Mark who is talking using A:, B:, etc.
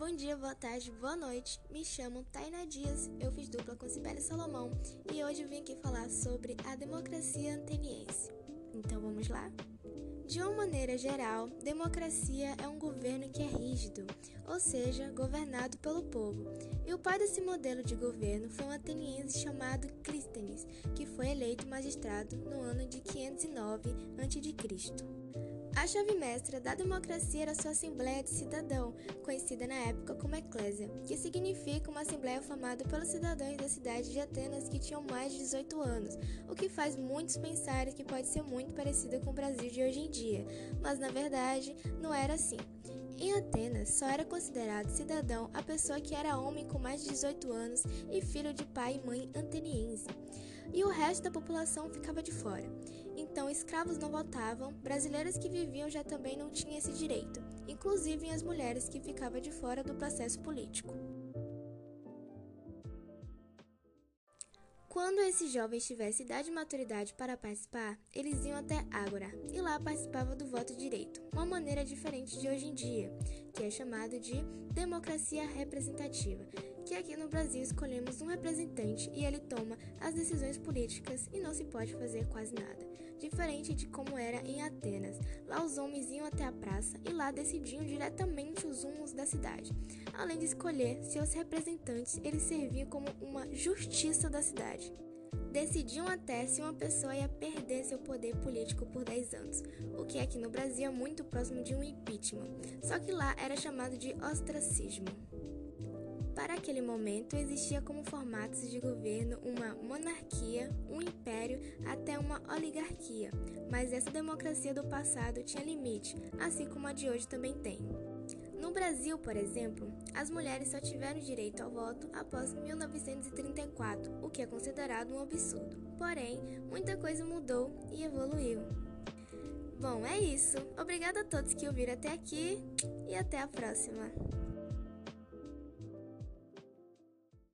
A: Bom dia, boa tarde, boa noite. Me chamo Taina Dias, eu fiz dupla com Sibeli Salomão e hoje vim aqui falar sobre a democracia ateniense. Então vamos lá? De uma maneira geral, democracia é um governo que é rígido, ou seja, governado pelo povo. E o pai desse modelo de governo foi um ateniense chamado Clístenes, que foi eleito magistrado no ano de 509 a.C. A chave mestra da democracia era sua Assembleia de Cidadão, conhecida na época como Eclésia, que significa uma assembleia formada pelos cidadãos da cidade de Atenas que tinham mais de 18 anos, o que faz muitos pensarem que pode ser muito parecida com o Brasil de hoje em dia, mas na verdade não era assim. Em Atenas, só era considerado cidadão a pessoa que era homem com mais de 18 anos e filho de pai e mãe ateniense e o resto da população ficava de fora. Então, escravos não votavam, brasileiros que viviam já também não tinham esse direito, inclusive as mulheres que ficavam de fora do processo político. Quando esses jovens tivessem idade e maturidade para participar, eles iam até Ágora e lá participavam do voto direito, uma maneira diferente de hoje em dia, que é chamado de democracia representativa, que aqui no Brasil escolhemos um representante e ele toma as decisões políticas e não se pode fazer quase nada. Diferente de como era em Atenas. Lá os homens iam até a praça e lá decidiam diretamente os rumos da cidade. Além de escolher seus representantes, eles serviam como uma justiça da cidade. Decidiam até se uma pessoa ia perder seu poder político por 10 anos, o que aqui no Brasil é muito próximo de um impeachment, só que lá era chamado de ostracismo. Para aquele momento, existia como formatos de governo uma monarquia, um império até uma oligarquia, mas essa democracia do passado tinha limite, assim como a de hoje também tem. No Brasil, por exemplo, as mulheres só tiveram direito ao voto após 1934, o que é considerado um absurdo. Porém, muita coisa mudou e evoluiu. Bom, é isso. Obrigada a todos que ouviram até aqui e até a próxima.